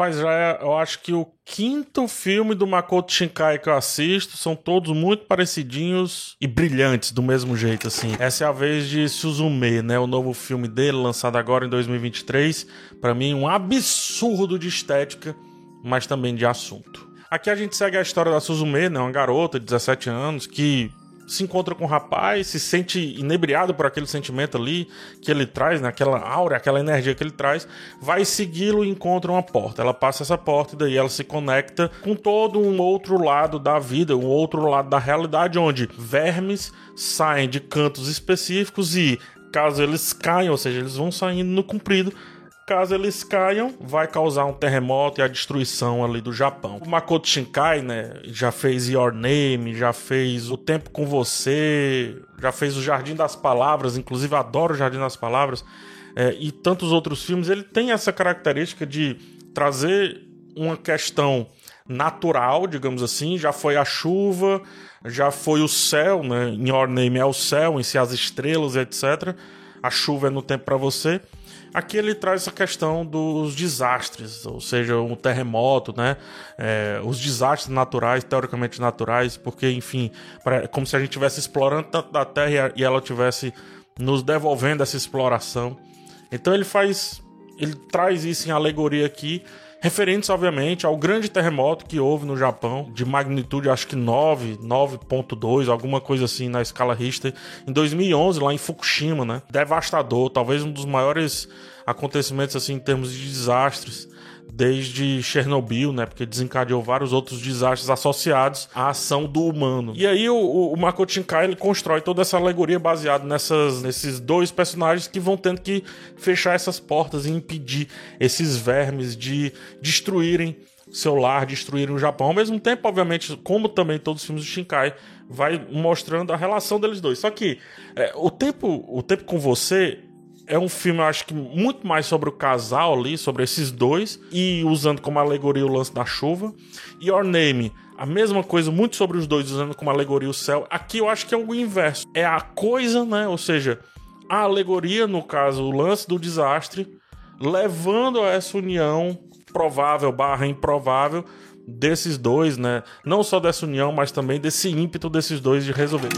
Rapaz, já é, eu acho que o quinto filme do Makoto Shinkai que eu assisto são todos muito parecidinhos e brilhantes do mesmo jeito, assim. Essa é a vez de Suzume, né? O novo filme dele, lançado agora em 2023. Para mim, um absurdo de estética, mas também de assunto. Aqui a gente segue a história da Suzume, né? Uma garota de 17 anos que se encontra com o rapaz, se sente inebriado por aquele sentimento ali que ele traz, né? aquela aura, aquela energia que ele traz, vai segui-lo e encontra uma porta. Ela passa essa porta e daí ela se conecta com todo um outro lado da vida, um outro lado da realidade, onde vermes saem de cantos específicos e caso eles caiam, ou seja, eles vão saindo no comprido, caso eles caiam, vai causar um terremoto e a destruição ali do Japão. O Makoto Shinkai, né, já fez Your Name, já fez O Tempo com Você, já fez O Jardim das Palavras, inclusive adoro O Jardim das Palavras, é, e tantos outros filmes. Ele tem essa característica de trazer uma questão natural, digamos assim, já foi a chuva, já foi o céu, né? Em Your Name é o céu, em si as estrelas, etc. A chuva é no tempo para você. Aqui ele traz essa questão dos desastres, ou seja, um terremoto, né? É, os desastres naturais, teoricamente naturais, porque, enfim, é como se a gente estivesse explorando tanto da Terra e ela estivesse nos devolvendo essa exploração. Então ele faz. Ele traz isso em alegoria aqui referentes, obviamente, ao grande terremoto que houve no Japão, de magnitude acho que 9, 9.2, alguma coisa assim na escala Richter, em 2011, lá em Fukushima, né? Devastador, talvez um dos maiores acontecimentos assim em termos de desastres desde Chernobyl, né? Porque desencadeou vários outros desastres associados à ação do humano. E aí o, o, o Makoto Shinkai ele constrói toda essa alegoria baseada nessas, nesses dois personagens que vão tendo que fechar essas portas e impedir esses vermes de destruírem seu lar, destruírem o Japão. Ao mesmo tempo, obviamente, como também todos os filmes do Shinkai, vai mostrando a relação deles dois. Só que é, o tempo, o tempo com você é um filme, eu acho que muito mais sobre o casal ali, sobre esses dois, e usando como alegoria o lance da chuva. E Your Name, a mesma coisa, muito sobre os dois, usando como alegoria o céu. Aqui eu acho que é o inverso. É a coisa, né? Ou seja, a alegoria, no caso, o lance do desastre, levando a essa união provável barra improvável desses dois, né? Não só dessa união, mas também desse ímpeto desses dois de resolver.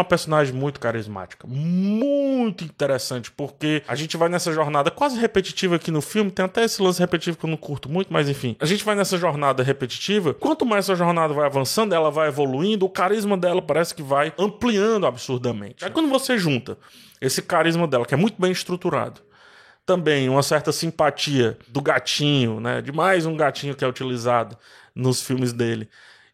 Uma personagem muito carismática, muito interessante, porque a gente vai nessa jornada quase repetitiva aqui no filme, tem até esse lance repetitivo que eu não curto muito, mas enfim. A gente vai nessa jornada repetitiva, quanto mais essa jornada vai avançando, ela vai evoluindo, o carisma dela parece que vai ampliando absurdamente. Aí quando você junta esse carisma dela, que é muito bem estruturado, também uma certa simpatia do gatinho, né? De mais um gatinho que é utilizado nos filmes dele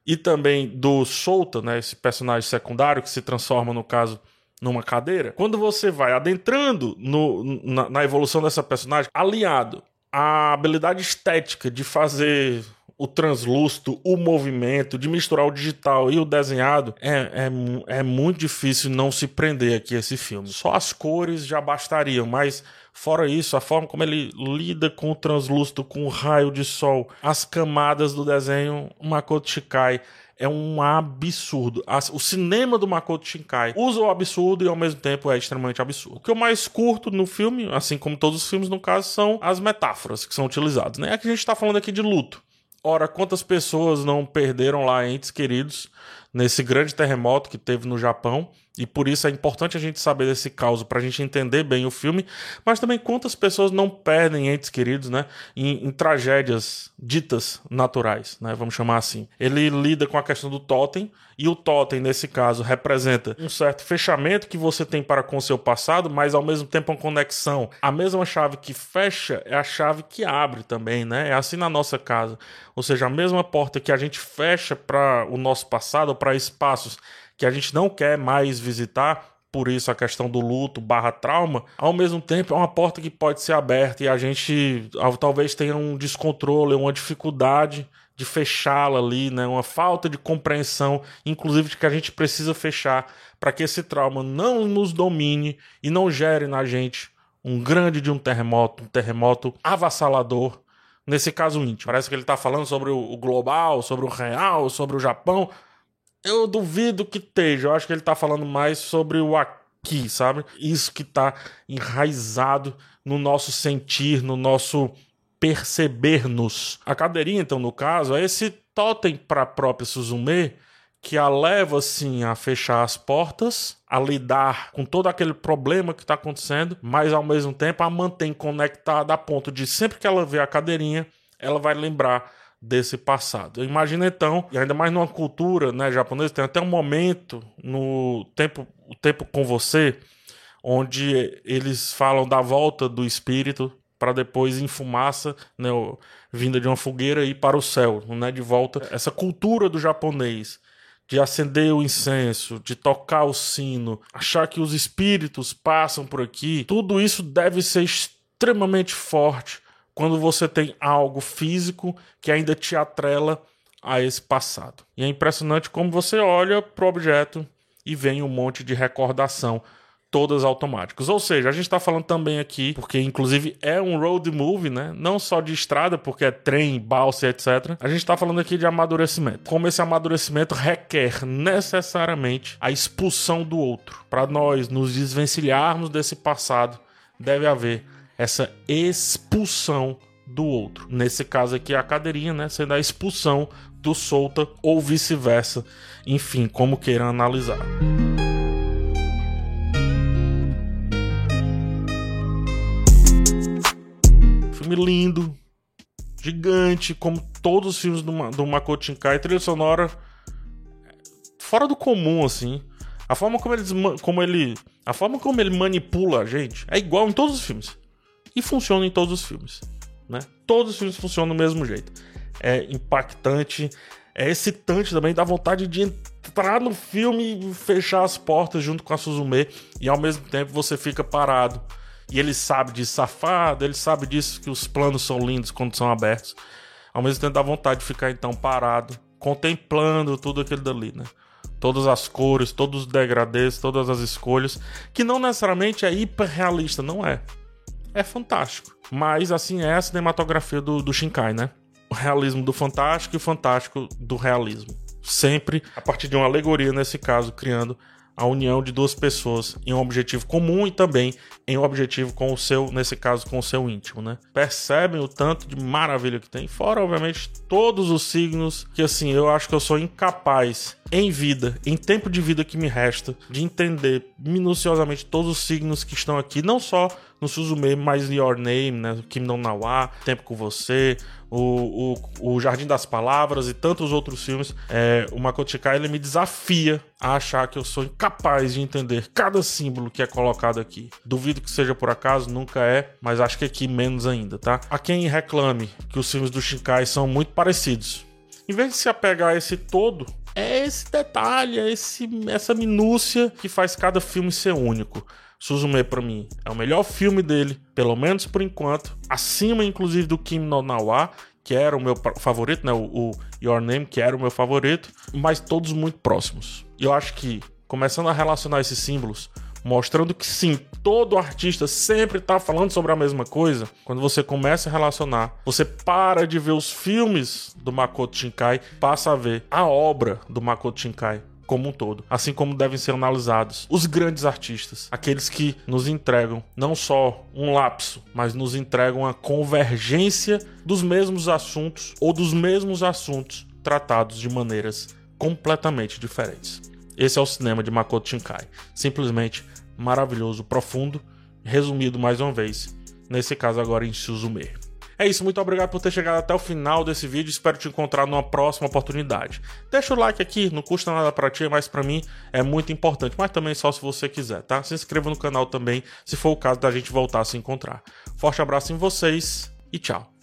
e também do Solta, né, esse personagem secundário que se transforma, no caso, numa cadeira. Quando você vai adentrando no, na, na evolução dessa personagem, aliado à habilidade estética de fazer o translúcido, o movimento, de misturar o digital e o desenhado, é, é, é muito difícil não se prender aqui esse filme. Só as cores já bastariam, mas Fora isso, a forma como ele lida com o translúcido, com o raio de sol, as camadas do desenho, Makoto Shikai é um absurdo. O cinema do Makoto Shinkai usa o absurdo e ao mesmo tempo é extremamente absurdo. O que eu mais curto no filme, assim como todos os filmes no caso, são as metáforas que são utilizadas. Né? É que a gente está falando aqui de luto. Ora, quantas pessoas não perderam lá entes queridos nesse grande terremoto que teve no Japão? E por isso é importante a gente saber desse caos para a gente entender bem o filme, mas também quantas pessoas não perdem entes queridos, né, em, em, tragédias ditas naturais, né, vamos chamar assim. Ele lida com a questão do totem e o totem nesse caso representa um certo fechamento que você tem para com o seu passado, mas ao mesmo tempo uma conexão. A mesma chave que fecha é a chave que abre também, né? É assim na nossa casa. Ou seja, a mesma porta que a gente fecha para o nosso passado, para espaços que a gente não quer mais visitar, por isso a questão do luto barra trauma, ao mesmo tempo é uma porta que pode ser aberta e a gente talvez tenha um descontrole, uma dificuldade de fechá-la ali, né? Uma falta de compreensão, inclusive de que a gente precisa fechar para que esse trauma não nos domine e não gere na gente um grande de um terremoto, um terremoto avassalador. Nesse caso íntimo. Parece que ele está falando sobre o global, sobre o real, sobre o Japão, eu duvido que esteja. Eu acho que ele tá falando mais sobre o aqui sabe? Isso que tá enraizado no nosso sentir, no nosso perceber-nos. A cadeirinha, então, no caso, é esse totem para a própria Suzume que a leva assim a fechar as portas, a lidar com todo aquele problema que está acontecendo, mas ao mesmo tempo a mantém conectada a ponto de sempre que ela vê a cadeirinha, ela vai lembrar desse passado. Imagina então, e ainda mais numa cultura né, japonesa, tem até um momento no tempo, o tempo com você, onde eles falam da volta do espírito para depois em fumaça, né, vinda de uma fogueira e para o céu, né, de volta. Essa cultura do japonês de acender o incenso, de tocar o sino, achar que os espíritos passam por aqui, tudo isso deve ser extremamente forte quando você tem algo físico que ainda te atrela a esse passado. E é impressionante como você olha para o objeto e vem um monte de recordação todas automáticas. Ou seja, a gente está falando também aqui, porque inclusive é um road movie, né? Não só de estrada, porque é trem, balsa, etc. A gente está falando aqui de amadurecimento. Como esse amadurecimento requer necessariamente a expulsão do outro. Para nós nos desvencilharmos desse passado, deve haver essa expulsão do outro. Nesse caso aqui, a cadeirinha, né? Sendo a expulsão do solta ou vice-versa. Enfim, como queiram analisar. Filme lindo, gigante, como todos os filmes do, do Makoto Shinkai, trilha sonora fora do comum, assim. A forma como, eles, como ele. A forma como ele manipula a gente é igual em todos os filmes. E funciona em todos os filmes. Né? Todos os filmes funcionam do mesmo jeito. É impactante, é excitante também, dá vontade de entrar no filme e fechar as portas junto com a Suzume. E ao mesmo tempo você fica parado e ele sabe disso, safado, ele sabe disso, que os planos são lindos quando são abertos. Ao mesmo tempo dá vontade de ficar então parado, contemplando tudo aquilo dali, né? Todas as cores, todos os degradês, todas as escolhas, que não necessariamente é hiperrealista, não é. É fantástico. Mas assim é a cinematografia do, do Shinkai, né? O realismo do fantástico e o fantástico do realismo. Sempre a partir de uma alegoria, nesse caso, criando a união de duas pessoas em um objetivo comum e também em um objetivo com o seu, nesse caso, com o seu íntimo, né? Percebem o tanto de maravilha que tem, fora, obviamente, todos os signos que, assim, eu acho que eu sou incapaz em vida, em tempo de vida que me resta, de entender minuciosamente todos os signos que estão aqui, não só no Suzume, mas Your Name, né? Kim no Nawa, Tempo com Você, o, o, o Jardim das Palavras e tantos outros filmes. É, o Makoto ele me desafia a achar que eu sou incapaz de entender cada símbolo que é colocado aqui. Duvido que seja por acaso, nunca é, mas acho que aqui menos ainda, tá? A quem reclame que os filmes do Shinkai são muito parecidos, em vez de se apegar a esse todo, é esse detalhe, é esse, essa minúcia que faz cada filme ser único. Suzume, para mim, é o melhor filme dele, pelo menos por enquanto, acima inclusive do Kim no Nawa, que era o meu favorito, né? O, o Your Name, que era o meu favorito, mas todos muito próximos. E eu acho que, começando a relacionar esses símbolos, mostrando que sim, todo artista sempre está falando sobre a mesma coisa. Quando você começa a relacionar, você para de ver os filmes do Makoto Shinkai, passa a ver a obra do Makoto Shinkai como um todo, assim como devem ser analisados os grandes artistas, aqueles que nos entregam não só um lapso, mas nos entregam a convergência dos mesmos assuntos ou dos mesmos assuntos tratados de maneiras completamente diferentes. Esse é o cinema de Makoto Shinkai, simplesmente maravilhoso, profundo, resumido mais uma vez, nesse caso agora em Suzume. É isso, muito obrigado por ter chegado até o final desse vídeo. Espero te encontrar numa próxima oportunidade. Deixa o like aqui, não custa nada para ti, mas para mim é muito importante. Mas também só se você quiser, tá? Se inscreva no canal também, se for o caso da gente voltar a se encontrar. Forte abraço em vocês e tchau.